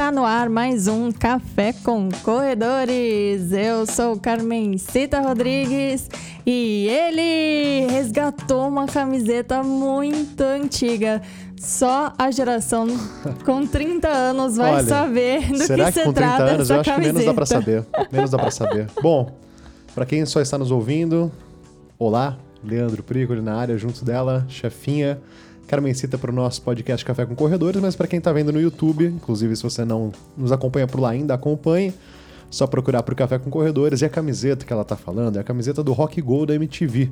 Está no ar mais um Café com Corredores. Eu sou Carmen Cita Rodrigues e ele resgatou uma camiseta muito antiga. Só a geração com 30 anos vai Olha, saber do será que, que se com 30 trata anos essa eu acho que camiseta. menos dá pra saber. Menos dá pra saber. Bom, pra quem só está nos ouvindo, olá, Leandro Pricoli na área, junto dela, chefinha. Carmencita para o nosso podcast Café com Corredores, mas para quem tá vendo no YouTube, inclusive se você não nos acompanha por lá ainda, acompanhe. Só procurar pro Café com Corredores e a camiseta que ela tá falando é a camiseta do Rock Go da MTV.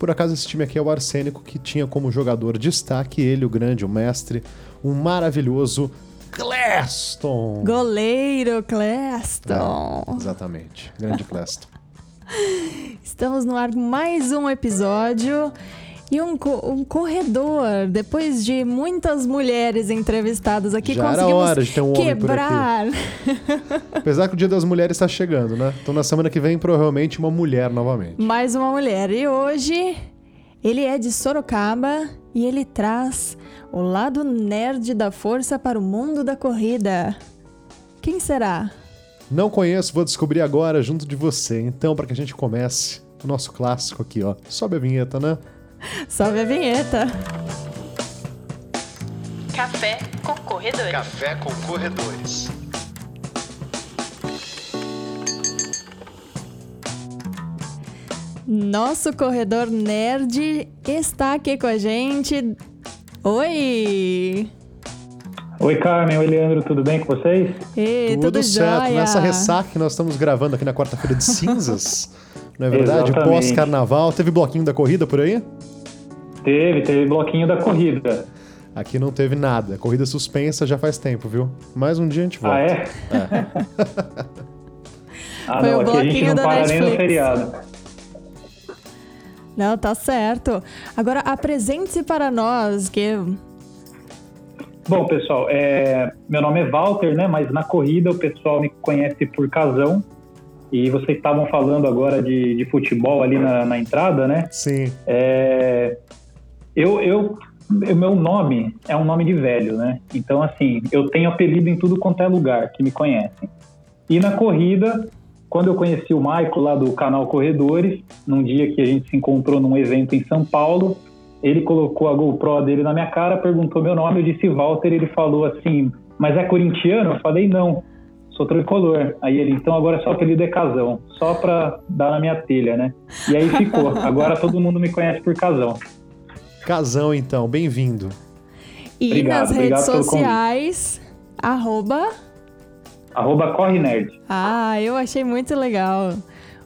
Por acaso esse time aqui é o Arsênico, que tinha como jogador destaque ele, o grande, o mestre, o maravilhoso Cleston. Goleiro Cleston. É, exatamente, grande Cleston. Estamos no ar mais um episódio. E um, co- um corredor, depois de muitas mulheres entrevistadas aqui, Já era conseguimos hora de ter um homem por aqui. quebrar. Apesar que o Dia das Mulheres está chegando, né? Então na semana que vem, provavelmente, uma mulher novamente. Mais uma mulher. E hoje ele é de Sorocaba e ele traz o lado nerd da força para o mundo da corrida. Quem será? Não conheço, vou descobrir agora junto de você. Então, para que a gente comece, o nosso clássico aqui, ó. Sobe a vinheta, né? Sobe a vinheta. Café com corredores. Café com corredores. Nosso corredor nerd está aqui com a gente. Oi! Oi, Carmen. Oi, Leandro. Tudo bem com vocês? Ei, Tudo, tudo certo. jóia? Nessa ressaca que nós estamos gravando aqui na quarta-feira de cinzas, não é verdade? Pós-carnaval. Teve bloquinho da corrida por aí? Teve, teve bloquinho da corrida. Aqui não teve nada. Corrida suspensa já faz tempo, viu? Mais um dia a gente volta. Ah, é? ah, Foi não. o Aqui a gente bloquinho não da para nem no Netflix. feriado. Não, tá certo. Agora apresente-se para nós, que Bom, pessoal, é, meu nome é Walter, né? Mas na corrida o pessoal me conhece por Casão. E vocês estavam falando agora de, de futebol ali na, na entrada, né? Sim. É, eu, eu, o meu nome é um nome de velho, né? Então, assim, eu tenho apelido em tudo quanto é lugar que me conhecem. E na corrida, quando eu conheci o Maico lá do canal Corredores, num dia que a gente se encontrou num evento em São Paulo, ele colocou a GoPro dele na minha cara, perguntou meu nome, eu disse Walter, ele falou assim, mas é corintiano? Eu falei, não, sou tricolor. Aí ele, então agora seu apelido é Casão, só pra dar na minha telha, né? E aí ficou. Agora todo mundo me conhece por Casão. Casão, então. Bem-vindo. e Obrigado, nas obrigado redes sociais, arroba. Arroba Corre Nerd. Ah, eu achei muito legal.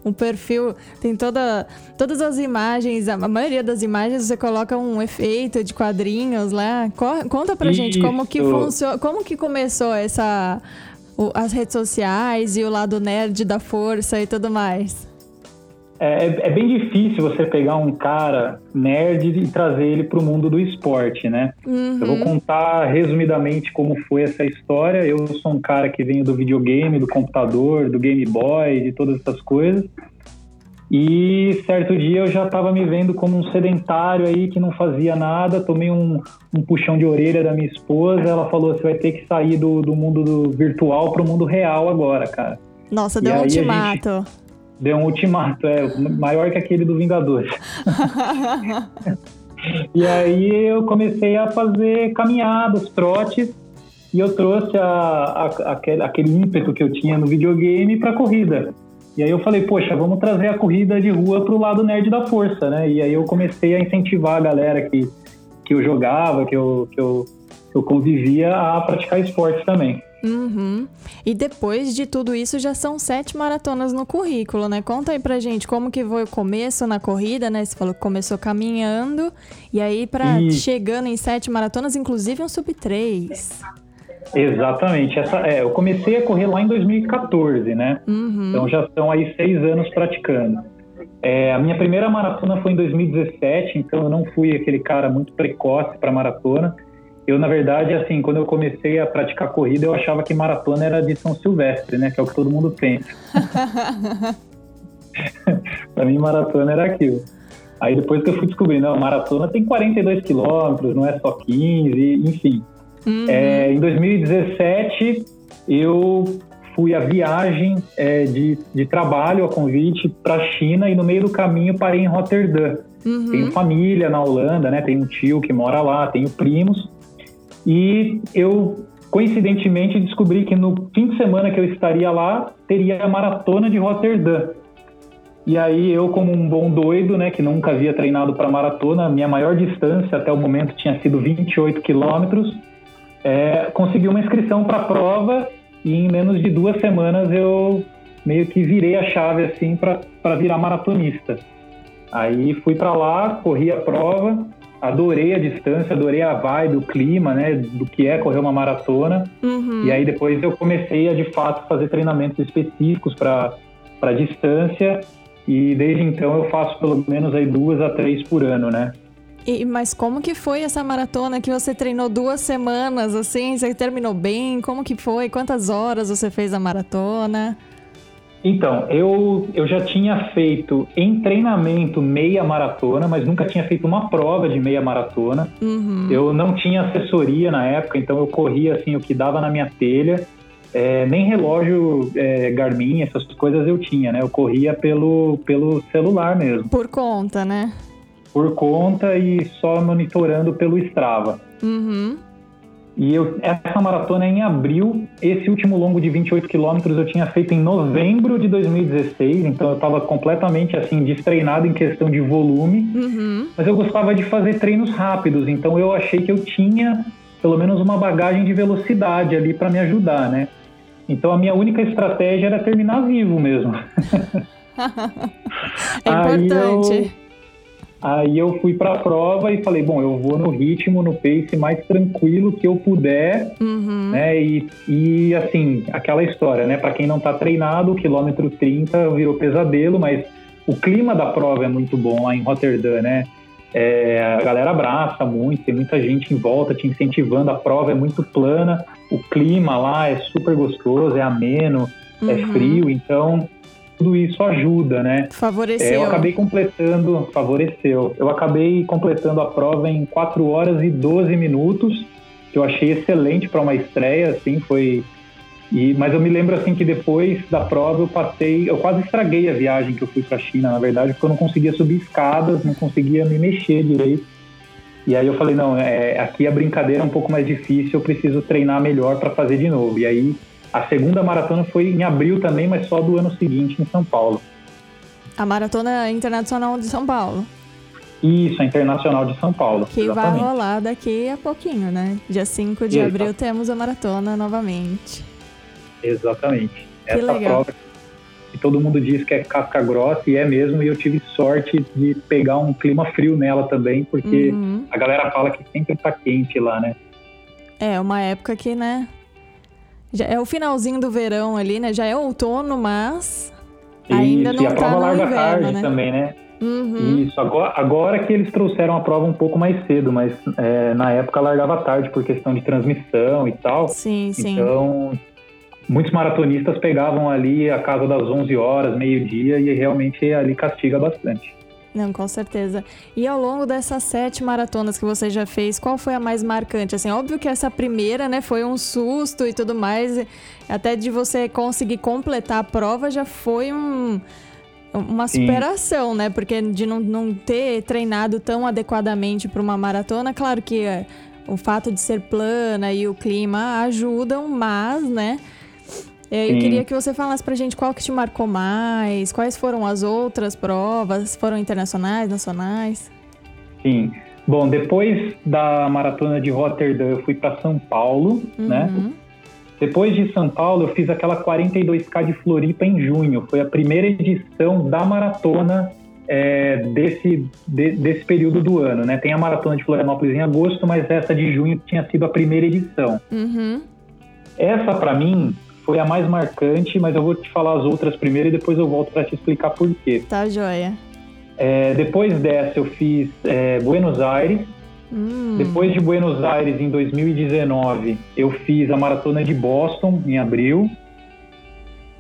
Um perfil tem toda, todas as imagens, a maioria das imagens você coloca um efeito de quadrinhos lá. Co- Conta pra gente como que Isso. funciona, como que começou essa o- as redes sociais e o lado nerd da força e tudo mais. É, é- é bem difícil você pegar um cara nerd e trazer ele para o mundo do esporte, né? Uhum. Eu vou contar resumidamente como foi essa história. Eu sou um cara que venho do videogame, do computador, do Game Boy, de todas essas coisas. E certo dia eu já estava me vendo como um sedentário aí que não fazia nada. Tomei um, um puxão de orelha da minha esposa. Ela falou: você vai ter que sair do, do mundo do virtual para o mundo real agora, cara. Nossa, E deu um a gente- ultimato. Deu um ultimato, é maior que aquele do Vingadores. E aí eu comecei a fazer caminhadas, trotes, e eu trouxe a, a- aquele, aquele ímpeto que eu tinha no videogame para corrida. E aí eu falei, poxa, vamos trazer a corrida de rua pro lado nerd da força, né? E aí eu comecei a incentivar a galera que, que eu jogava, que eu, que, eu, que eu convivia a praticar esporte também. Uhum. E depois de tudo isso, já são sete maratonas no currículo, né? Conta aí pra gente como que foi o começo na corrida, né? Você falou que começou caminhando, e aí pra Isso. chegando em sete maratonas, inclusive um sub 3. Exatamente. Essa, é, eu comecei a correr lá em 2014, né? Uhum. Então já estão aí seis anos praticando. É, a minha primeira maratona foi em 2017, então eu não fui aquele cara muito precoce para maratona. Eu, na verdade, assim, quando eu comecei a praticar corrida, eu achava que maratona era de São Silvestre, né? Que é o que todo mundo pensa. para mim, maratona era aquilo. Aí depois que eu fui descobrir, não, maratona tem 42 quilômetros, não é só 15, enfim. Uhum. É, em 2017, eu fui a viagem é, de, de trabalho, a convite, para a China e no meio do caminho parei em Rotterdam. Uhum. Tenho família na Holanda, né? Tenho um tio que mora lá, tenho primos. E eu, coincidentemente, descobri que no fim de semana que eu estaria lá, teria a maratona de Rotterdam. E aí eu, como um bom doido, né, que nunca havia treinado para maratona, minha maior distância até o momento tinha sido 28 quilômetros, é, consegui uma inscrição para a prova e em menos de duas semanas eu meio que virei a chave assim para virar maratonista. Aí fui para lá, corri a prova, adorei a distância, adorei a vibe, o clima, né, do que é correr uma maratona. Uhum. E aí depois eu comecei a de fato fazer treinamentos específicos para para distância e desde então eu faço pelo menos aí duas a três por ano, né? E, mas como que foi essa maratona que você treinou duas semanas, assim? Você terminou bem? Como que foi? Quantas horas você fez a maratona? Então, eu, eu já tinha feito em treinamento meia maratona, mas nunca tinha feito uma prova de meia maratona. Uhum. Eu não tinha assessoria na época, então eu corria assim o que dava na minha telha. É, nem relógio é, Garmin, essas coisas eu tinha, né? Eu corria pelo, pelo celular mesmo, Por conta, né? Por conta e só monitorando pelo Strava. Uhum. E eu, essa maratona é em abril. Esse último longo de 28 quilômetros eu tinha feito em novembro de 2016, então eu estava completamente assim destreinado em questão de volume. Uhum. Mas eu gostava de fazer treinos rápidos, então eu achei que eu tinha pelo menos uma bagagem de velocidade ali para me ajudar, né? Então a minha única estratégia era terminar vivo mesmo. É importante. Aí eu fui para a prova e falei, bom, eu vou no ritmo, no pace mais tranquilo que eu puder, Uhum. né? E, e assim, aquela história, né? Para quem não tá treinado, o quilômetro 30 virou pesadelo, mas o clima da prova é muito bom lá em Rotterdam, né? É, a galera abraça muito, tem muita gente em volta te incentivando, a prova é muito plana, o clima lá é super gostoso, é ameno, é Uhum. frio, então tudo isso ajuda, né? Favoreceu. É, eu acabei completando, favoreceu. Eu acabei completando a prova em 4 horas e 12 minutos, que eu achei excelente para uma estreia, assim, foi. E, mas eu me lembro assim que depois da prova eu passei, eu quase estraguei a viagem que eu fui para a China, na verdade, porque eu não conseguia subir escadas, não conseguia me mexer direito. E aí eu falei, não, é, aqui a brincadeira é um pouco mais difícil, eu preciso treinar melhor para fazer de novo. E aí a segunda maratona foi em abril também, mas só do ano seguinte em São Paulo. A Maratona Internacional de São Paulo. Isso, a Internacional de São Paulo. Que vai exatamente. rolar daqui a pouquinho, né? Dia 5 de Exato. abril temos a maratona novamente. Exatamente. Que Essa legal. prova que todo mundo diz que é casca grossa e é mesmo, e eu tive sorte de pegar um clima frio nela também, porque Uhum. a galera fala que sempre tá quente lá, né? É, uma época que, né? Já é o finalzinho do verão ali, né? Já é outono, mas ainda Isso, não e a tá prova larga inverno, tarde né? também, né? Uhum. Isso, agora, agora que eles trouxeram a prova um pouco mais cedo, mas é, na época largava tarde por questão de transmissão e tal. Sim, sim. Então, muitos maratonistas pegavam ali a casa das 11 horas, meio-dia, e realmente ali castiga bastante. Não, com certeza. E ao longo dessas sete maratonas que você já fez, qual foi a mais marcante? Assim, óbvio que essa primeira, né, foi um susto e tudo mais. Até de você conseguir completar a prova já foi um, uma Sim. superação, né? Porque de não, não ter treinado tão adequadamente para uma maratona, claro que é, o fato de ser plana e o clima ajudam, mas, né? É, Eu Sim. queria que você falasse pra gente qual que te marcou mais, quais foram as outras provas, foram internacionais, nacionais? Sim. Bom, depois da maratona de Rotterdam, eu fui para São Paulo, né? Uhum. Depois de São Paulo, eu fiz aquela 42K de Floripa em junho. Foi a primeira edição da maratona é, desse, de- desse período do ano, né? Tem a maratona de Florianópolis em agosto, mas essa de junho tinha sido a primeira edição. Uhum. Essa, para mim, foi a mais marcante, mas eu vou te falar as outras primeiro e depois eu volto para te explicar por quê. Tá joia. É, depois dessa, eu fiz é, Buenos Aires. Hum. Depois de Buenos Aires, em 2019, eu fiz a maratona de Boston, em abril.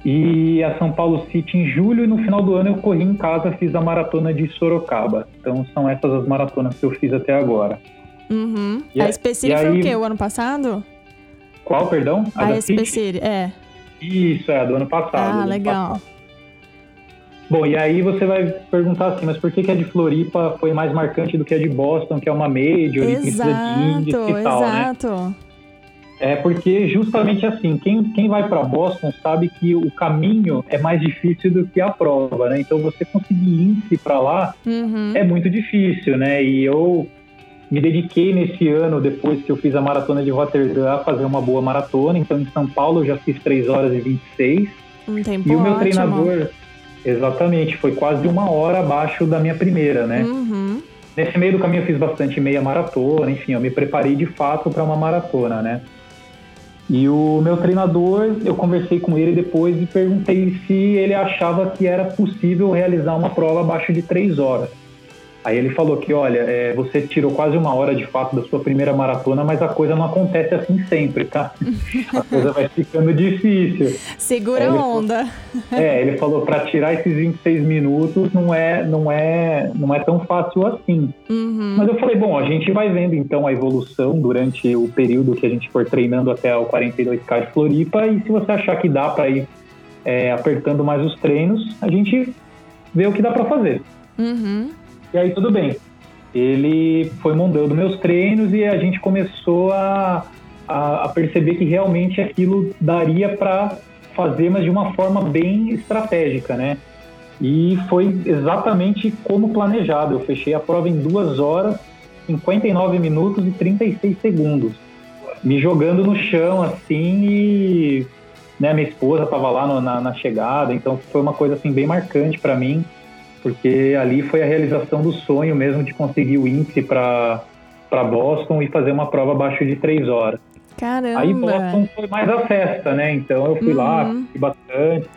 E a São Paulo City em julho. E no final do ano, eu corri em casa, fiz a maratona de Sorocaba. Então, são essas as maratonas que eu fiz até agora. Uhum. E a específica e foi o aí- quê? O ano passado? Qual, perdão? A? City, é. Isso, é, a do ano passado. do Ah, ano legal. passado. Bom, e aí você vai perguntar assim, mas por que, que a de Floripa foi mais marcante do que a de Boston, que é uma major e precisa de índice Exato, e tal, né? exato. É porque justamente assim, quem, quem vai para Boston sabe que o caminho é mais difícil do que a prova, né? Então você conseguir índice para lá Uhum. é muito difícil, né? E eu me dediquei nesse ano, depois que eu fiz a maratona de Rotterdam, a fazer uma boa maratona. Então em São Paulo eu já fiz 3 horas e 26. Um tempo E o meu ótimo. treinador, exatamente, foi quase uma hora abaixo da minha primeira, né? Uhum. Nesse meio do caminho eu fiz bastante meia maratona, enfim, eu me preparei de fato para uma maratona, né? E o meu treinador, eu conversei com ele depois e perguntei se ele achava que era possível realizar uma prova abaixo de três horas. Aí ele falou que, olha, é, você tirou quase uma hora de fato da sua primeira maratona, mas a coisa não acontece assim sempre, tá? A coisa vai ficando difícil. Segura a onda. É, ele falou para tirar esses 26 minutos não é, não é, não é tão fácil assim. Uhum. Mas eu falei, bom, a gente vai vendo então a evolução durante o período que a gente for treinando até o 42K de Floripa e se você achar que dá para ir é, apertando mais os treinos, a gente vê o que dá para fazer. Uhum. E aí tudo bem. Ele foi montando meus treinos e a gente começou a, a, a perceber que realmente aquilo daria para fazer, mas de uma forma bem estratégica, né? E foi exatamente como planejado. Eu fechei a prova em 2 horas, 59 minutos e 36 segundos. Me jogando no chão, assim, e né, minha esposa estava lá no- na, na chegada, então foi uma coisa assim bem marcante para mim porque ali foi a realização do sonho mesmo de conseguir o índice para Boston e fazer uma prova abaixo de três horas. Caramba. Aí Boston foi mais a festa, né? Então eu fui lá, Uhum. curti bastante.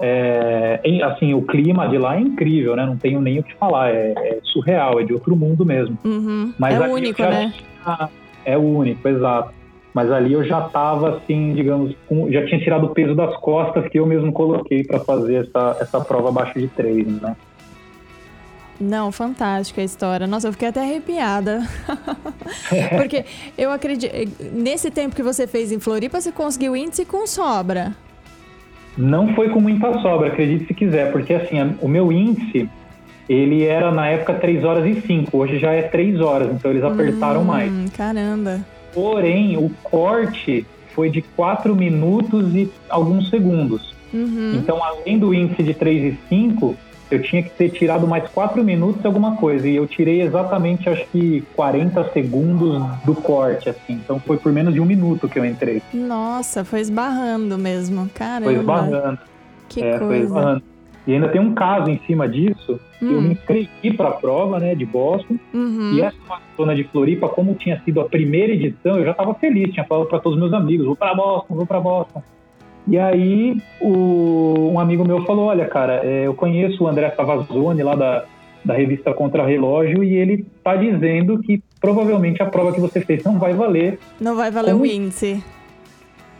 É, assim, o clima de lá é incrível, né? Não tenho nem o que falar, é, é surreal, é de outro mundo mesmo. Uhum. Mas é único, né? tinha- É único, exato. Mas ali eu já estava, assim, digamos, com- já tinha tirado o peso das costas que eu mesmo coloquei para fazer essa, essa prova abaixo de três, né? Não, fantástica a história. Nossa, eu fiquei até arrepiada. Porque eu acredito. Nesse tempo que você fez em Floripa, você conseguiu índice com sobra. Não foi com muita sobra, acredite se quiser, porque assim, o meu índice, ele era na época 3 horas e 5, hoje já é 3 horas, então eles apertaram mais. Hum, caramba. Porém, o corte foi de 4 minutos e alguns segundos. Uhum. Então, além do índice de 3 e 5, eu tinha que ter tirado mais 4 minutos e alguma coisa. E eu tirei exatamente, acho que 40 segundos do corte, assim. Então, foi por menos de um minuto que eu entrei. Nossa, foi esbarrando mesmo. Caramba. Foi esbarrando. Que é, foi coisa. esbarrando. E ainda tem um caso em cima disso. Eu Hum. me inscrevi para a prova, né, de Boston. Uhum. E essa maratona de Floripa, como tinha sido a primeira edição, eu já estava feliz. Tinha falado para todos os meus amigos: vou para Boston, vou para Boston. E aí, o- um amigo meu falou: Olha, cara, é, eu conheço o André Cavazzoni lá da, da revista Contra Relógio e ele está dizendo que provavelmente a prova que você fez não vai valer. Não vai valer Como? o índice.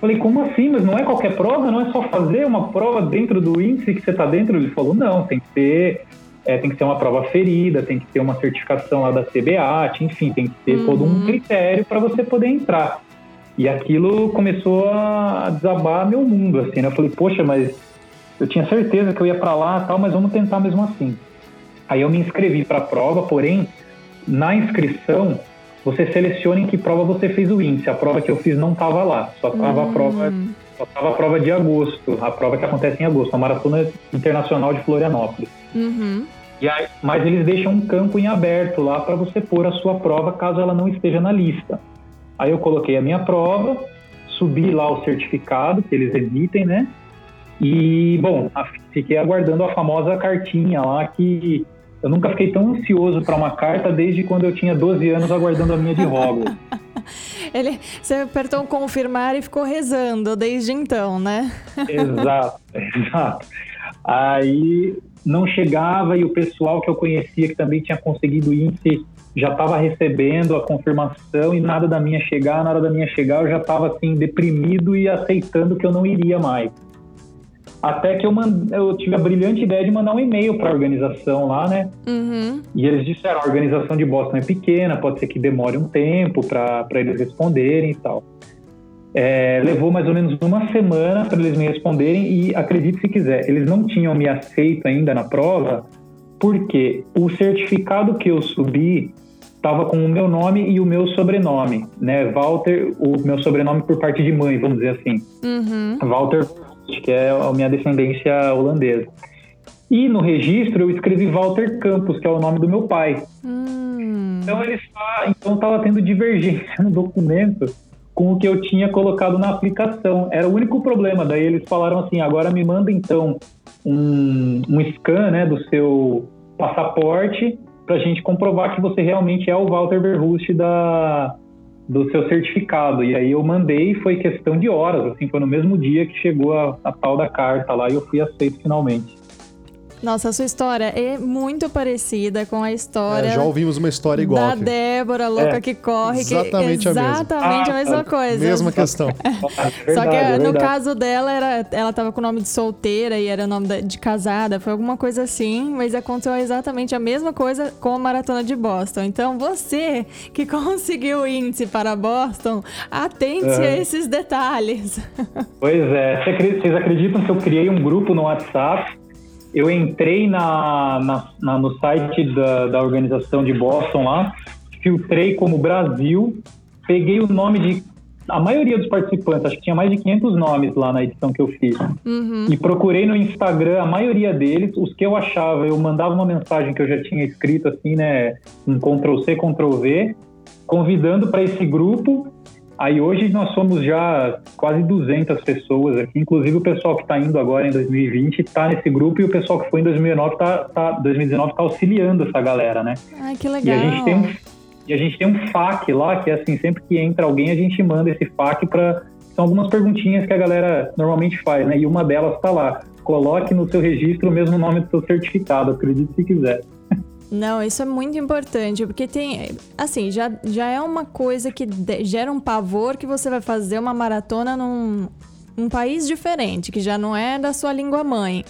Falei, como assim? Mas não é qualquer prova? Não é só fazer uma prova dentro do índice que você está dentro? Ele falou, não, tem que ter, é, tem que ter uma prova ferida, tem que ter uma certificação lá da CBAT, enfim, tem que ter todo um Uhum. critério para você poder entrar. E aquilo começou a desabar meu mundo, assim, né? Eu falei, poxa, mas eu tinha certeza que eu ia para lá tal, mas vamos tentar mesmo assim. Aí eu me inscrevi para a prova, porém, na inscrição, você seleciona em que prova você fez o índice. A prova que eu fiz não estava lá, só estava a prova Hum, só estava a prova de agosto, a prova que acontece em agosto, a Maratona Internacional de Florianópolis. Uhum. E aí, mas eles deixam um campo em aberto lá para você pôr a sua prova caso ela não esteja na lista. Aí eu coloquei a minha prova, subi lá o certificado que eles emitem, né? E, bom, fiquei aguardando a famosa cartinha lá que eu nunca fiquei tão ansioso para uma carta desde quando eu tinha 12 anos aguardando a minha de Hogwarts. Ele, você apertou um confirmar e ficou rezando desde então, né? exato, exato. Aí não chegava e o pessoal que eu conhecia que também tinha conseguido índice já estava recebendo a confirmação e nada da minha chegar, nada da minha chegar, eu já estava assim deprimido e aceitando que eu não iria mais. Até que eu, mand... eu tive a brilhante ideia de mandar um e-mail para a organização lá, né? Uhum. E eles disseram: a organização de Boston é pequena, pode ser que demore um tempo para eles responderem e tal. É, levou mais ou menos uma semana para eles me responderem e acredite se quiser, eles não tinham me aceito ainda na prova porque o certificado que eu subi estava com o meu nome e o meu sobrenome, né? Walter, o meu sobrenome por parte de mãe, vamos dizer assim. Uhum. Walter, que é a minha descendência holandesa. E no registro eu escrevi Walter Campos, que é o nome do meu pai. Hum. Então ele está, então estava tendo divergência no documento com o que eu tinha colocado na aplicação. Era o único problema. Daí eles falaram assim: agora me manda então um, um scan, né, do seu passaporte para a gente comprovar que você realmente é o Walter Verhust da do seu certificado. E aí eu mandei, foi questão de horas, assim, foi no mesmo dia que chegou a, a tal da carta lá e eu fui aceito finalmente. Nossa, a sua história é muito parecida com a história É, já ouvimos uma história igual da aqui. Débora louca É. que corre, Exatamente que a mesma. exatamente a Ah, mesma tá. coisa. Mesma questão. É Só que verdade, é no verdade. caso dela, era, ela tava com o nome de solteira e era o nome de casada, foi alguma coisa assim, mas aconteceu exatamente a mesma coisa com a maratona de Boston. Então, você que conseguiu o índice para Boston, atente a Uhum. esses detalhes. Pois é, vocês acreditam que eu criei um grupo no WhatsApp? Eu entrei na, na- na- no site da, da organização de Boston lá, filtrei como Brasil, peguei o nome de a maioria dos participantes, acho que tinha mais de 500 nomes lá na edição que eu fiz. Uhum. E procurei no Instagram a maioria deles, os que eu achava, eu mandava uma mensagem que eu já tinha escrito assim, né, um Ctrl C, Ctrl V, convidando para esse grupo. Aí hoje nós somos já quase 200 pessoas aqui, inclusive o pessoal que está indo agora em 2020 está nesse grupo e o pessoal que foi em 2019 tá, tá, 2019 está auxiliando essa galera, né? Ai, que E legal. a gente tem um e a gente tem um FAQ lá que é assim sempre que entra alguém a gente manda esse FAQ para são algumas perguntinhas que a galera normalmente faz, né? E uma delas está lá. Coloque no seu registro o mesmo nome do seu certificado, acredite se quiser. Não, isso é muito importante, porque tem. Assim, já, já é uma coisa que de- gera um pavor que você vai fazer uma maratona num um país diferente, que já não é da sua língua mãe.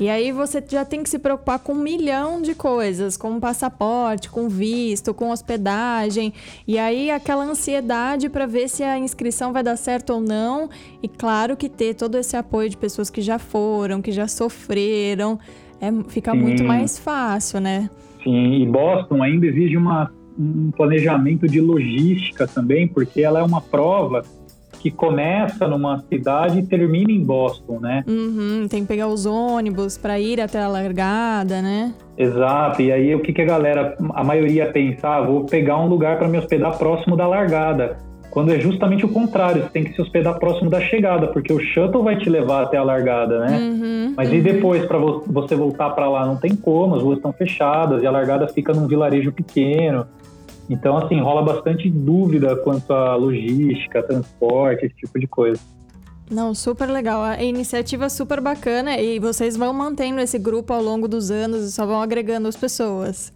E aí você já tem que se preocupar com um milhão de coisas, com passaporte, com visto, com hospedagem. E aí aquela ansiedade para ver se a inscrição vai dar certo ou não. E claro que ter todo esse apoio de pessoas que já foram, que já sofreram, é, fica Sim. muito mais fácil, né? Sim, e Boston ainda exige uma, um planejamento de logística também, porque ela é uma prova que começa numa cidade e termina em Boston, né? Uhum, tem que pegar os ônibus para ir até a largada, né? Exato, e aí o que, que a galera, a maioria pensa, ah, vou pegar um lugar para me hospedar próximo da largada. Quando é justamente o contrário, você tem que se hospedar próximo da chegada, porque o shuttle vai te levar até a largada, né? Uhum, Mas e depois, para você voltar para lá, não tem como, as ruas estão fechadas e a largada fica num vilarejo pequeno. Então, assim, rola bastante dúvida quanto à logística, transporte, esse tipo de coisa. Não, super legal. A iniciativa é super bacana e vocês vão mantendo esse grupo ao longo dos anos e só vão agregando as pessoas.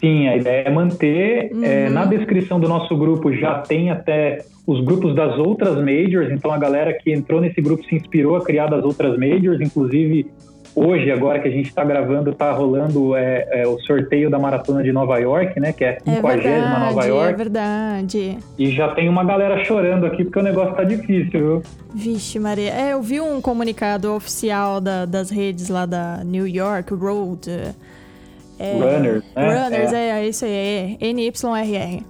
Sim, a ideia é manter. é, na descrição do nosso grupo já tem até os grupos das outras majors, então a galera que entrou nesse grupo se inspirou a criar das outras majors, inclusive hoje, agora que a gente está gravando, está rolando é, é, o sorteio da Maratona de Nova York, né, que é a É 50 verdade, Nova é York, verdade. e já tem uma galera chorando aqui porque o negócio tá difícil, viu? Vixe, Maria. É, eu vi um comunicado oficial da- das redes lá da New York Road. É, Runners, né? Runners, é, é isso aí, é NYRR.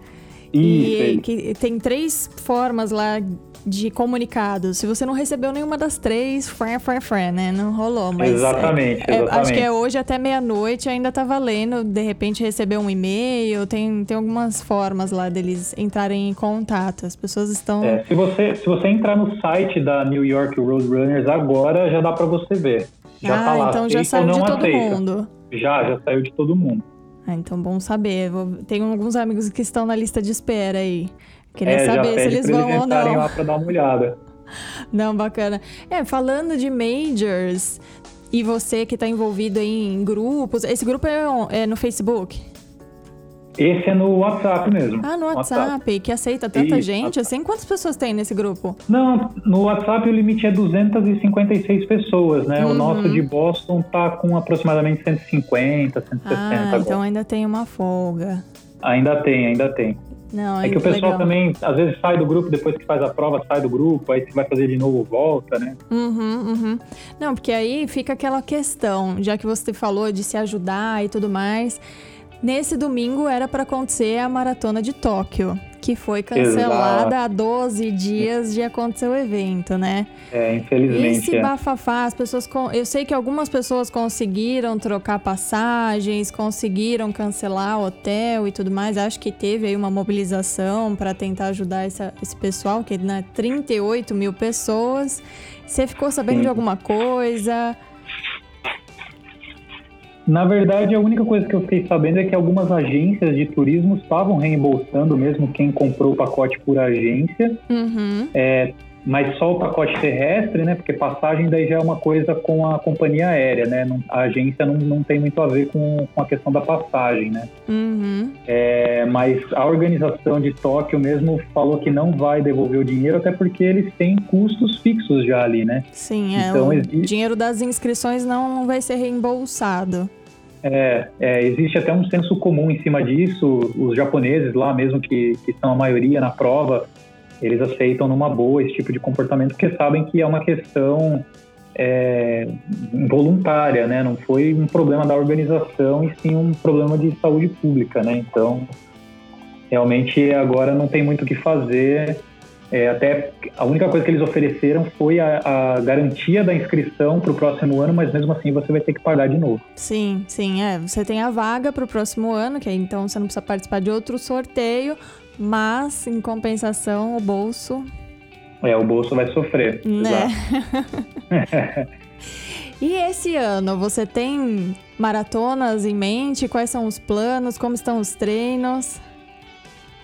Isso, E que tem três formas lá de comunicado. Se você não recebeu nenhuma das três, fran, fran, fran, né? Não rolou. Mas Exatamente, é- é- acho exatamente. que é hoje até meia-noite ainda tá valendo. De repente receber um e-mail. Tem, tem algumas formas lá deles entrarem em contato. As pessoas estão. É, se, você, se você entrar no site da New York Road Runners agora, já dá para você ver. Já ah, tá lá, então já saiu de todo aceita. mundo. Já, já saiu de todo mundo. Ah, então bom saber. Vou... Tenho alguns amigos que estão na lista de espera aí. Queria é, saber se eles pra vão eles ou não. lá para dar uma olhada. Não, bacana. É, falando de majors e você que tá envolvido em grupos, esse grupo é, é no Facebook? Esse é no WhatsApp mesmo. Ah, no WhatsApp, que aceita tanta Isso, gente assim. Quantas pessoas tem nesse grupo? Não, no WhatsApp o limite é 256 pessoas, né? Uhum. O nosso de Boston tá com aproximadamente 150, 160 Ah, agora. então ainda tem uma folga. Ainda tem, ainda tem. Não, É que o pessoal legal. também, às vezes, sai do grupo, depois que faz a prova, sai do grupo, aí você vai fazer de novo, volta, né? Uhum, uhum. Não, porque aí fica aquela questão, já que você falou de se ajudar e tudo mais. Nesse domingo era para acontecer a maratona de Tóquio, que foi cancelada Exato. há 12 dias de acontecer o evento, né? É, infelizmente. Esse é. bafafá, as pessoas. con- Eu sei que algumas pessoas conseguiram trocar passagens, conseguiram cancelar hotel e tudo mais. Acho que teve aí uma mobilização para tentar ajudar essa- esse pessoal, que né, 38 mil pessoas. Você ficou sabendo Sim. de alguma coisa? Na verdade, a única coisa que eu fiquei sabendo é que algumas agências de turismo estavam reembolsando mesmo quem comprou o pacote por agência, Uhum. mas só o pacote terrestre, né? Porque passagem daí já é uma coisa com a companhia aérea, né? Não- a agência não, não tem muito a ver com, com a questão da passagem, né? Uhum. É, mas a organização de Tóquio mesmo falou que não vai devolver o dinheiro, até porque eles têm custos fixos já ali, né? Sim, é. Então, o existe- dinheiro das inscrições não vai ser reembolsado. É, é, existe até um senso comum em cima disso. Os japoneses lá mesmo, que, que são a maioria na prova, eles aceitam numa boa esse tipo de comportamento, porque sabem que é uma questão é, involuntária, né? Não foi um problema da organização, e sim um problema de saúde pública, né? Então, realmente agora não tem muito o que fazer. É, até a única coisa que eles ofereceram foi a, a garantia da inscrição para o próximo ano, mas mesmo assim você vai ter que pagar de novo. Sim, sim, é. Você tem a vaga para o próximo ano, que aí então você não precisa participar de outro sorteio, mas em compensação o bolso, É, o bolso vai sofrer. né? E esse ano, você tem maratonas em mente? Quais são os planos? Como estão os treinos?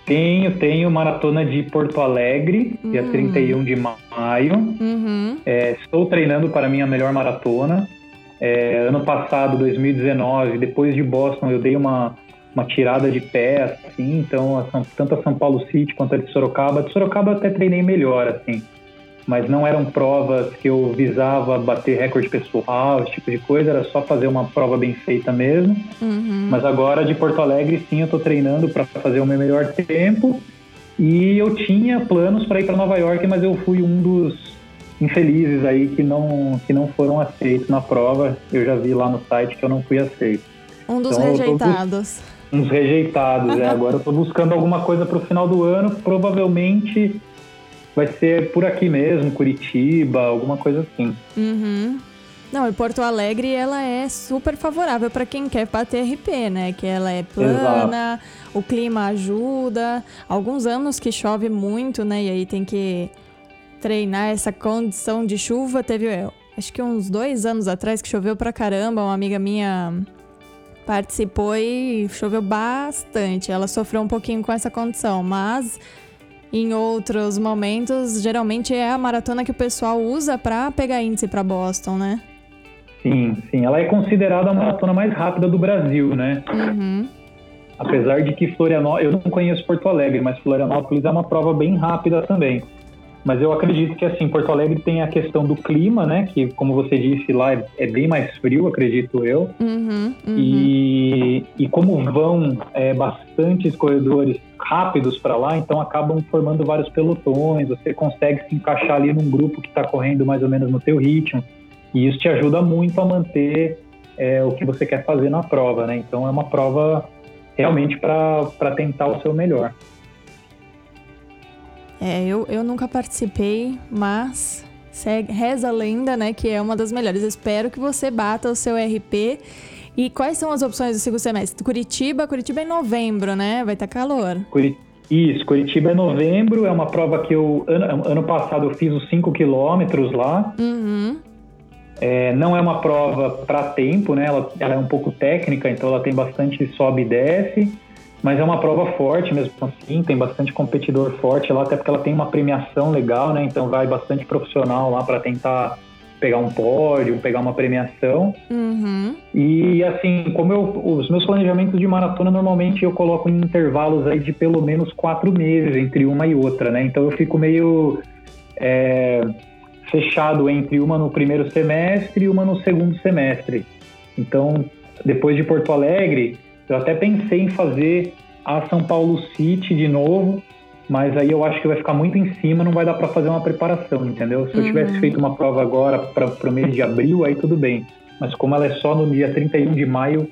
Tenho, tenho maratona de Porto Alegre, dia Hum. 31 de maio. Uhum. É, estou treinando para a minha melhor maratona. É, ano passado, 2019, depois de Boston, eu dei uma, uma tirada de pé, assim, então a São- tanto a São Paulo City quanto a de Sorocaba. De Sorocaba eu até treinei melhor, assim, mas não eram provas que eu visava bater recorde pessoal, esse tipo de coisa, era só fazer uma prova bem feita mesmo. Uhum. Mas agora de Porto Alegre, sim, eu tô treinando para fazer o meu melhor tempo. E eu tinha planos para ir para Nova York, mas eu fui um dos infelizes aí que não, que não foram aceitos na prova. Eu já vi lá no site que eu não fui aceito. Um dos Então, tô rejeitados. Uns rejeitados, é. Agora eu tô buscando alguma coisa para o final do ano. Provavelmente vai ser por aqui mesmo, Curitiba, alguma coisa assim. Uhum. Não, e Porto Alegre, ela é super favorável para quem quer bater RP, né? Que ela é plana, o clima ajuda. Alguns anos que chove muito, né? E aí tem que treinar essa condição de chuva. Teve, é, acho que uns dois anos atrás que choveu pra caramba. Uma amiga minha participou e choveu bastante. Ela sofreu um pouquinho com essa condição, mas em outros momentos, geralmente é a maratona que o pessoal usa pra pegar índice pra Boston, né? Sim, sim. Ela é considerada a maratona mais rápida do Brasil, né? Uhum. Apesar de que Florianópolis, eu não conheço Porto Alegre, mas Florianópolis é uma prova bem rápida também. Mas eu acredito que assim, Porto Alegre tem a questão do clima, né? Que, como você disse, lá é- é bem mais frio, acredito eu. Uhum, uhum. E, e como vão é, bastantes corredores rápidos para lá, então acabam formando vários pelotões. Você consegue se encaixar ali num grupo que está correndo mais ou menos no teu ritmo. E isso te ajuda muito a manter é, o que você quer fazer na prova, né? Então é uma prova realmente para tentar o seu melhor. É, eu, eu nunca participei, mas segue, reza a lenda, né, que é uma das melhores. Espero que você bata o seu RP. E quais são as opções do segundo semestre? Curitiba, Curitiba é em novembro, né? Vai estar calor. Curi- Isso, Curitiba é novembro, é uma prova que eu. Ano, ano passado eu fiz os 5 quilômetros lá. Uhum. É, não é uma prova para tempo, né? Ela, ela é um pouco técnica, então ela tem bastante sobe e desce, mas é uma prova forte mesmo assim, tem bastante competidor forte lá, até porque ela tem uma premiação legal, né? Então vai bastante profissional lá para tentar pegar um pódio, pegar uma premiação. Uhum. E assim, como eu, os meus planejamentos de maratona normalmente eu coloco em intervalos aí de pelo menos quatro meses entre uma e outra, né? Então eu fico meio é, fechado entre uma no primeiro semestre e uma no segundo semestre. Então, depois de Porto Alegre, eu até pensei em fazer a São Paulo City de novo, mas aí eu acho que vai ficar muito em cima, não vai dar para fazer uma preparação, entendeu? Se eu Uhum. tivesse feito uma prova agora para o mês de abril, aí tudo bem. Mas como ela é só no dia 31 de maio,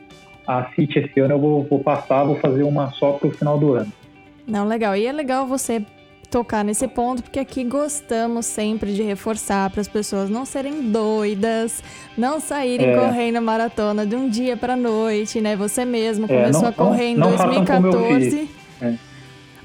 a City esse ano eu vou, vou passar, vou fazer uma só pro final do ano. Não, legal. E é legal você tocar nesse ponto, porque aqui gostamos sempre de reforçar para as pessoas não serem doidas, não saírem É. correndo maratona de um dia para noite, né? Você mesmo É, começou não- a correr em não- eu 2014. É.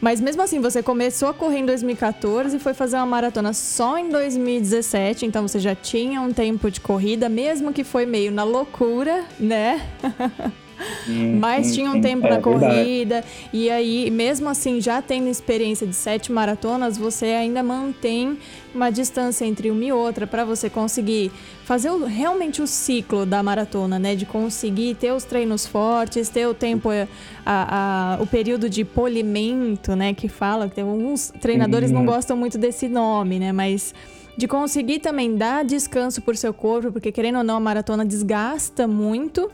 Mas mesmo assim, você começou a correr em 2014 e foi fazer uma maratona só em 2017, então você já tinha um tempo de corrida, mesmo que foi meio na loucura, né? Sim, Mas sim, tinha um sim. tempo É na verdade. corrida. E aí, mesmo assim, já tendo experiência de sete maratonas, você ainda mantém uma distância entre uma e outra para você conseguir fazer o- realmente o ciclo da maratona, né? De conseguir ter os treinos fortes, ter o tempo, eh, a, a- o período de polimento, né? Que fala, que alguns treinadores não Sim. gostam muito desse nome, né? Mas de conseguir também dar descanso por seu corpo, porque querendo ou não, a maratona desgasta muito.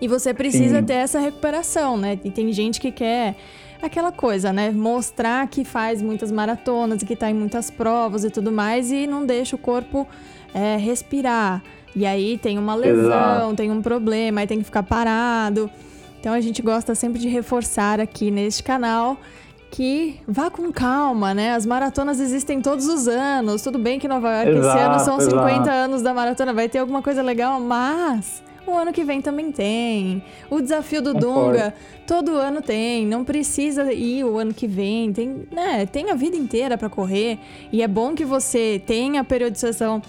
E você precisa Sim. ter essa recuperação, né? E tem gente que quer aquela coisa, né? Mostrar que faz muitas maratonas e que tá em muitas provas e tudo mais e não deixa o corpo é, respirar. E aí tem uma lesão, Exato. tem um problema, aí tem que ficar parado. Então a gente gosta sempre de reforçar aqui neste canal que vá com calma, né? As maratonas existem todos os anos. Tudo bem que Nova York esse ano Exato, são exato. 50 anos da maratona, vai ter alguma coisa legal, mas o ano que vem também tem. O desafio do. Dunga, todo ano tem. Não precisa ir o ano que vem. Tem, né, tem a vida inteira para correr. E é bom que você tenha a periodização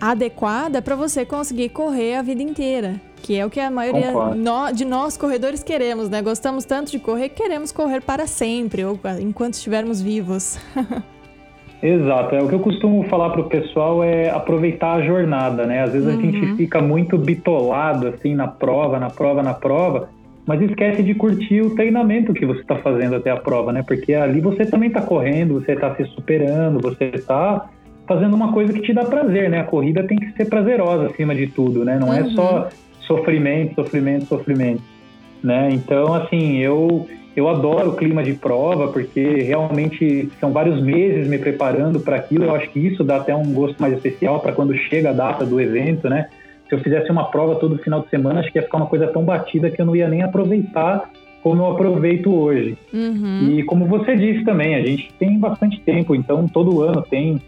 adequada para você conseguir correr a vida inteira. Que é o que a maioria nó- de nós corredores queremos, né? Gostamos tanto de correr que queremos correr para sempre, ou enquanto estivermos vivos. Exato, é o que eu costumo falar pro pessoal é aproveitar a jornada, né? Às vezes a gente fica muito bitolado assim na prova, na prova, na prova, mas esquece de curtir o treinamento que você está fazendo até a prova, né? Porque ali você também está correndo, você está se superando, você está fazendo uma coisa que te dá prazer, né? A corrida tem que ser prazerosa acima de tudo, né? Não é Uhum. só sofrimento, sofrimento, sofrimento, né? Então, assim, eu eu adoro o clima de prova porque realmente são vários meses me preparando para aquilo. Eu acho que isso dá até um gosto mais especial para quando chega a data do evento, né? Se eu fizesse uma prova todo final de semana, acho que ia ficar uma coisa tão batida que eu não ia nem aproveitar como eu aproveito hoje. Uhum. E como você disse também, a gente tem bastante tempo, então todo ano tem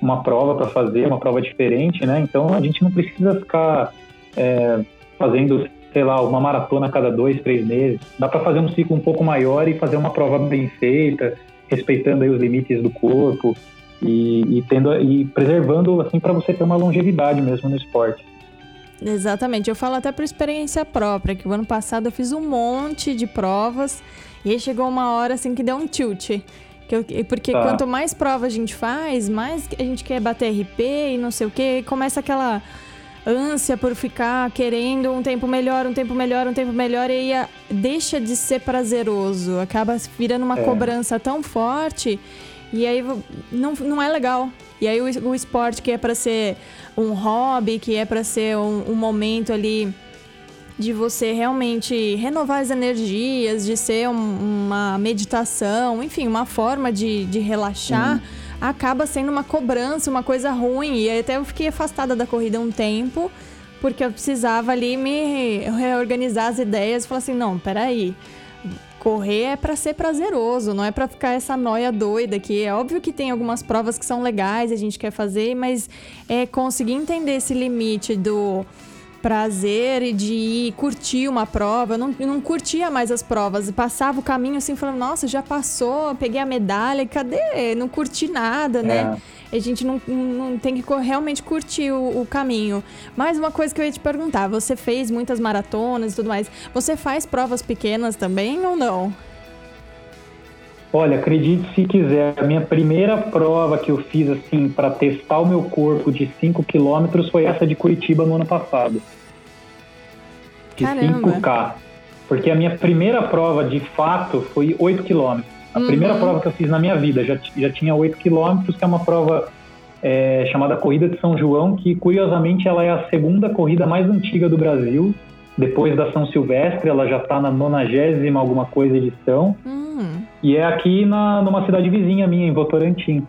uma prova para fazer, uma prova diferente, né? Então a gente não precisa ficar é, fazendo, sei lá, uma maratona a cada dois, três meses. Dá para fazer um ciclo um pouco maior e fazer uma prova bem feita, respeitando aí os limites do corpo e, e tendo e preservando assim para você ter uma longevidade mesmo no esporte. Exatamente, eu falo até por experiência própria, que o ano passado eu fiz um monte de provas e aí chegou uma hora assim que deu um tilt. Eu- porque Tá. quanto mais prova a gente faz, mais a gente quer bater RP e não sei o que, começa aquela ânsia por ficar querendo um tempo melhor, um tempo melhor, um tempo melhor, e aí deixa de ser prazeroso, acaba virando uma É. cobrança tão forte, e aí não, não é legal. E aí o, o esporte que é pra ser um hobby, que é pra ser um, um momento ali de você realmente renovar as energias, de ser um- uma meditação, enfim, uma forma de, de relaxar, acaba sendo uma cobrança, uma coisa ruim. E até eu fiquei afastada da corrida um tempo, porque eu precisava ali me reorganizar as ideias e falar assim, não, peraí. Correr é pra ser prazeroso, não é pra ficar essa noia doida que é óbvio que tem algumas provas que são legais, a gente quer fazer, mas é conseguir entender esse limite do prazer e de ir curtir uma prova. Eu não, eu não curtia mais as provas. Passava o caminho assim, falando, nossa, já passou, peguei a medalha, cadê? Não curti nada, né? A gente não, não tem que realmente curtir o, o caminho. Mais uma coisa que eu ia te perguntar: você fez muitas maratonas e tudo mais. Você faz provas pequenas também ou não? Olha, acredite se quiser, a minha primeira prova que eu fiz assim para testar o meu corpo de 5 quilômetros foi essa de Curitiba no ano passado. De Caramba. 5K. Porque a minha primeira prova de fato foi 8 quilômetros. A primeira Uhum. prova que eu fiz na minha vida já, já tinha 8 quilômetros, que é uma prova é, chamada Corrida de São João, que curiosamente ela é a segunda corrida mais antiga do Brasil. Depois da São Silvestre, ela já está na nonagésima alguma coisa edição. Hum, E é aqui na, numa cidade vizinha minha, em Votorantim.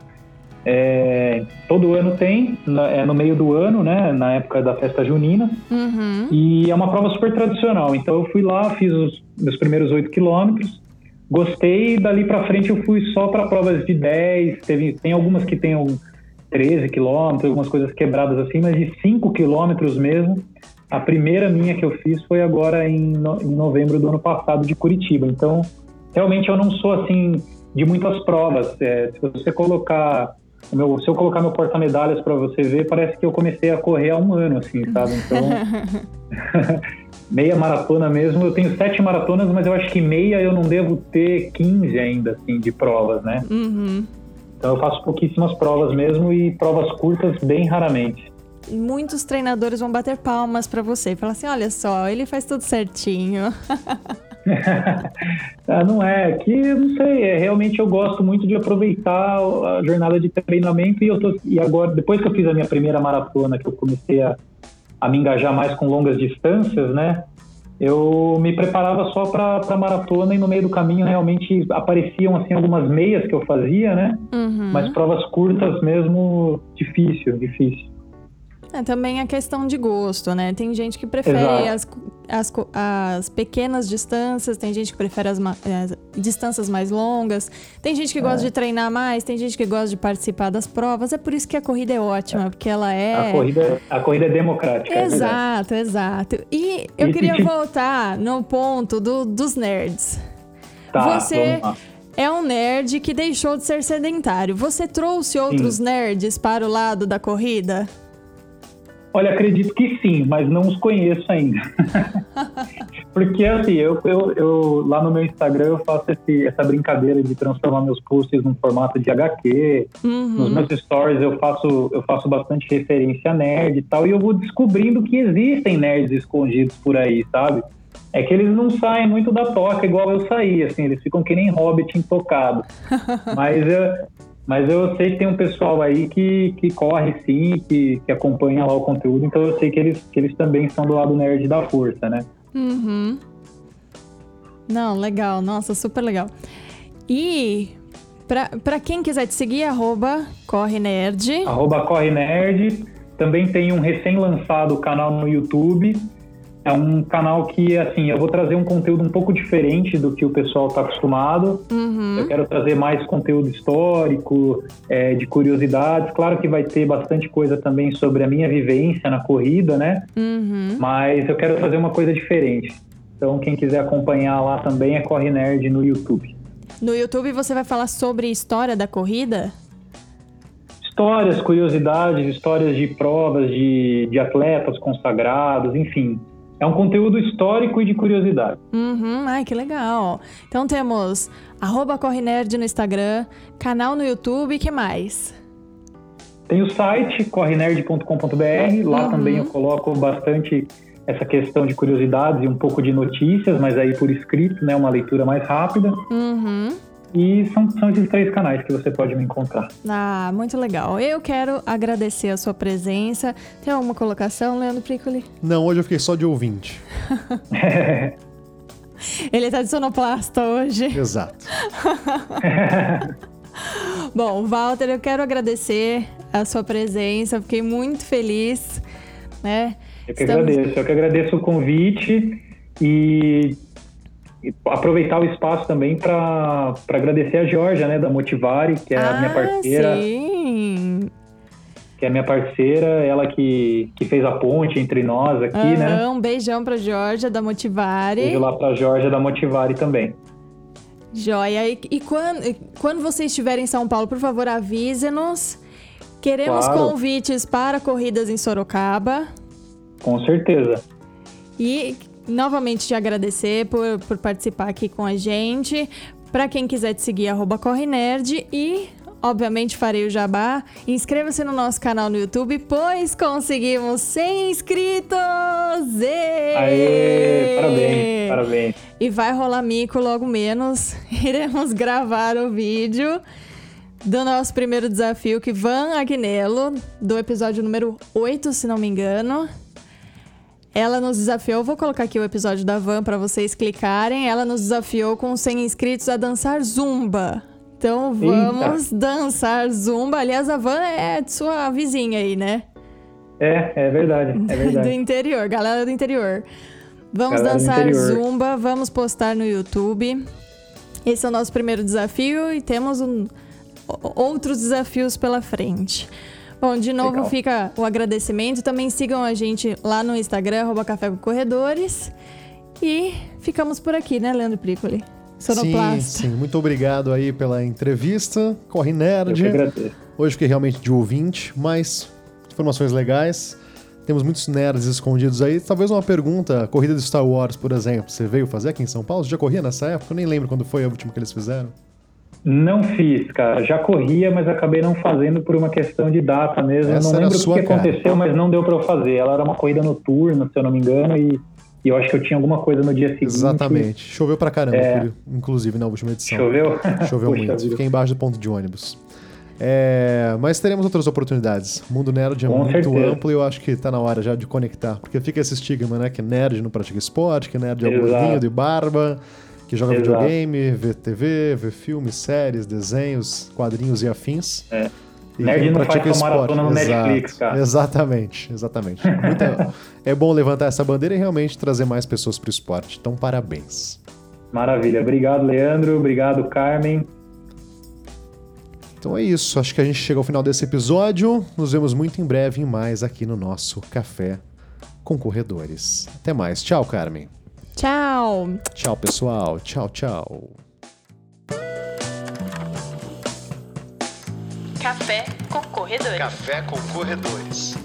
É, todo ano tem, é no meio do ano, né, na época da festa junina, uhum. e é uma prova super tradicional. Então eu fui lá, fiz os meus primeiros 8 quilômetros, gostei, dali para frente eu fui só para provas de 10, teve, tem algumas que tem um 13 quilômetros, algumas coisas quebradas assim, mas de 5 quilômetros mesmo. A primeira minha que eu fiz foi agora em, no- em novembro do ano passado de Curitiba. Então, realmente eu não sou assim de muitas provas. É, se você colocar meu, se eu colocar meu porta-medalhas para você ver, parece que eu comecei a correr há um ano, assim, sabe? Então, meia maratona mesmo, eu tenho sete maratonas, mas eu acho que meia eu não devo ter 15 ainda, assim, de provas, né? Uhum. Então eu faço pouquíssimas provas mesmo e provas curtas bem raramente. Muitos treinadores vão bater palmas pra você. Falar assim: olha só, ele faz tudo certinho. Ah, não é, que não sei, é, realmente eu gosto muito de aproveitar a jornada de treinamento e eu tô, e agora, depois que eu fiz a minha primeira maratona, que eu comecei a, a me engajar mais com longas distâncias, né? Eu me preparava só para maratona e no meio do caminho realmente apareciam assim algumas meias que eu fazia, né? Uhum. Mas provas curtas mesmo, difícil, difícil. É também a questão de gosto, né? Tem gente que prefere as, as, as pequenas distâncias, tem gente que prefere as, as distâncias mais longas, tem gente que gosta de treinar mais, tem gente que gosta de participar das provas. É por isso que a corrida é ótima, porque ela é. A, corrida, a corrida é democrática. é. Exato, exato. E eu queria voltar no ponto do- dos nerds. Tá, Você é um nerd que deixou de ser sedentário. Você trouxe outros nerds para o lado da corrida? Olha, acredito que sim, mas não os conheço ainda. Porque assim, eu, eu, eu- lá no meu Instagram eu faço esse- essa brincadeira de transformar meus posts num formato de HQ. Nos Uhum. meus stories eu faço, eu faço bastante referência a nerd e tal, e eu vou descobrindo que existem nerds escondidos por aí, sabe? É que eles não saem muito da toca igual eu saí, assim, eles ficam que nem hobbit intocado. mas, eu, mas eu sei que tem um pessoal aí que, que corre sim, que, que acompanha lá o conteúdo, então eu sei que eles, que eles também são do lado nerd da força, né? Uhum. Não, legal. Nossa, super legal. E pra quem quiser te seguir, arroba Corre Nerd. Arroba Corre Nerd. Também tem um recém-lançado canal no YouTube. É um canal que, assim, eu vou trazer um conteúdo um pouco diferente do que o pessoal está acostumado. Eu quero trazer mais conteúdo histórico, é, de curiosidades. Claro que vai ter bastante coisa também sobre a minha vivência na corrida, né? Uhum. Mas eu quero trazer uma coisa diferente. Então, quem quiser acompanhar lá também é Corre Nerd no YouTube. No YouTube você vai falar sobre a história da corrida? Histórias, curiosidades, histórias de provas de, de atletas consagrados, enfim. É um conteúdo histórico e de curiosidade. Uhum. Ai, que legal. Então temos arroba Corre Nerd no Instagram, canal no YouTube, que mais? Tem o site correnerd.com.br, lá Uhum. também eu coloco bastante essa questão de curiosidades e um pouco de notícias, mas aí por escrito, né, uma leitura mais rápida. Uhum. E são, são esses três canais que você pode me encontrar. Ah, muito legal. Eu quero agradecer a sua presença. Tem alguma colocação, Leandro Piccoli? Não, hoje eu fiquei só de ouvinte. Ele tá de sonoplasta hoje. Exato. Bom, Walter, eu quero agradecer a sua presença. Fiquei muito feliz, né? Eu que Estamos- agradeço. Eu que agradeço o convite e aproveitar o espaço também para agradecer a Georgia, né, da Motivare, que é a minha Ah, parceira, Sim. que é a minha parceira, ela que, que fez a ponte entre nós aqui, né? Aham, Um beijão pra Georgia da Motivare. Beijo lá para Georgia da Motivare também. Joia. E, e quando, quando você estiver em São Paulo, por favor, avise-nos. Queremos Claro. convites para corridas em Sorocaba. Com certeza. E novamente te agradecer por, por participar aqui com a gente. Para quem quiser te seguir, arroba Corre Nerd. E, obviamente, farei o jabá. Inscreva-se no nosso canal no YouTube, pois conseguimos 100 inscritos! Ê! Aê, parabéns, parabéns. E vai rolar mico logo menos. Iremos gravar o vídeo do nosso primeiro desafio, que Van Agnello, do episódio número 8, se não me engano. Ela nos desafiou, vou colocar aqui o episódio da Van para vocês clicarem. Ela nos desafiou com 100 inscritos a dançar zumba. Então vamos Eita. dançar zumba. Aliás, a Van é sua vizinha aí, né? É, é verdade, é do verdade. interior, galera do interior. Vamos Galera do dançar zumba, vamos postar no YouTube. Esse é o nosso primeiro desafio e temos um- outros desafios pela frente. Bom, de novo Legal. fica o agradecimento. Também sigam a gente lá no Instagram, arroba Café com Corredores. E ficamos por aqui, né, Leandro Pricoli? Sim, Sonoplasta. sim. Muito obrigado aí pela entrevista. Corre Eu Nerd. que agradeço. Hoje fiquei realmente de ouvinte, mas informações legais. Temos muitos nerds escondidos aí. Talvez uma pergunta, corrida de Star Wars, por exemplo. Você veio fazer aqui em São Paulo? Você já corria nessa época? Eu nem lembro quando foi a última que eles fizeram. Não fiz, cara. Já corria, mas acabei não fazendo por uma questão de data mesmo. Essa não lembro o que, cara. aconteceu, mas não deu pra eu fazer. Ela era uma corrida noturna, se eu não me engano, e, e eu acho que eu tinha alguma coisa no dia seguinte. Exatamente. Choveu pra caramba, É. por- inclusive, na última edição. Choveu? Choveu muito. vida. Fiquei embaixo do ponto de ônibus. É, mas teremos outras oportunidades. O mundo nerd é Com muito certeza. amplo e eu acho que tá na hora já de conectar. Porque fica esse estigma, né? Que nerd não pratica esporte, que nerd é Exato. gordinho de barba, que joga Exato. videogame, vê TV, vê filmes, séries, desenhos, quadrinhos e afins. É. E Nerd não faz pratica só maratona no Exato. Netflix, cara. Exatamente, exatamente. Muita- é bom levantar essa bandeira e realmente trazer mais pessoas pro esporte. Então, parabéns. Maravilha. Obrigado, Leandro. Obrigado, Carmen. Então é isso, acho que a gente chega ao final desse episódio. Nos vemos muito em breve em mais aqui no nosso Café com Corredores. Até mais. Tchau, Carmen. Tchau! Tchau, pessoal. Tchau, tchau. Café com Corredores. Café com Corredores.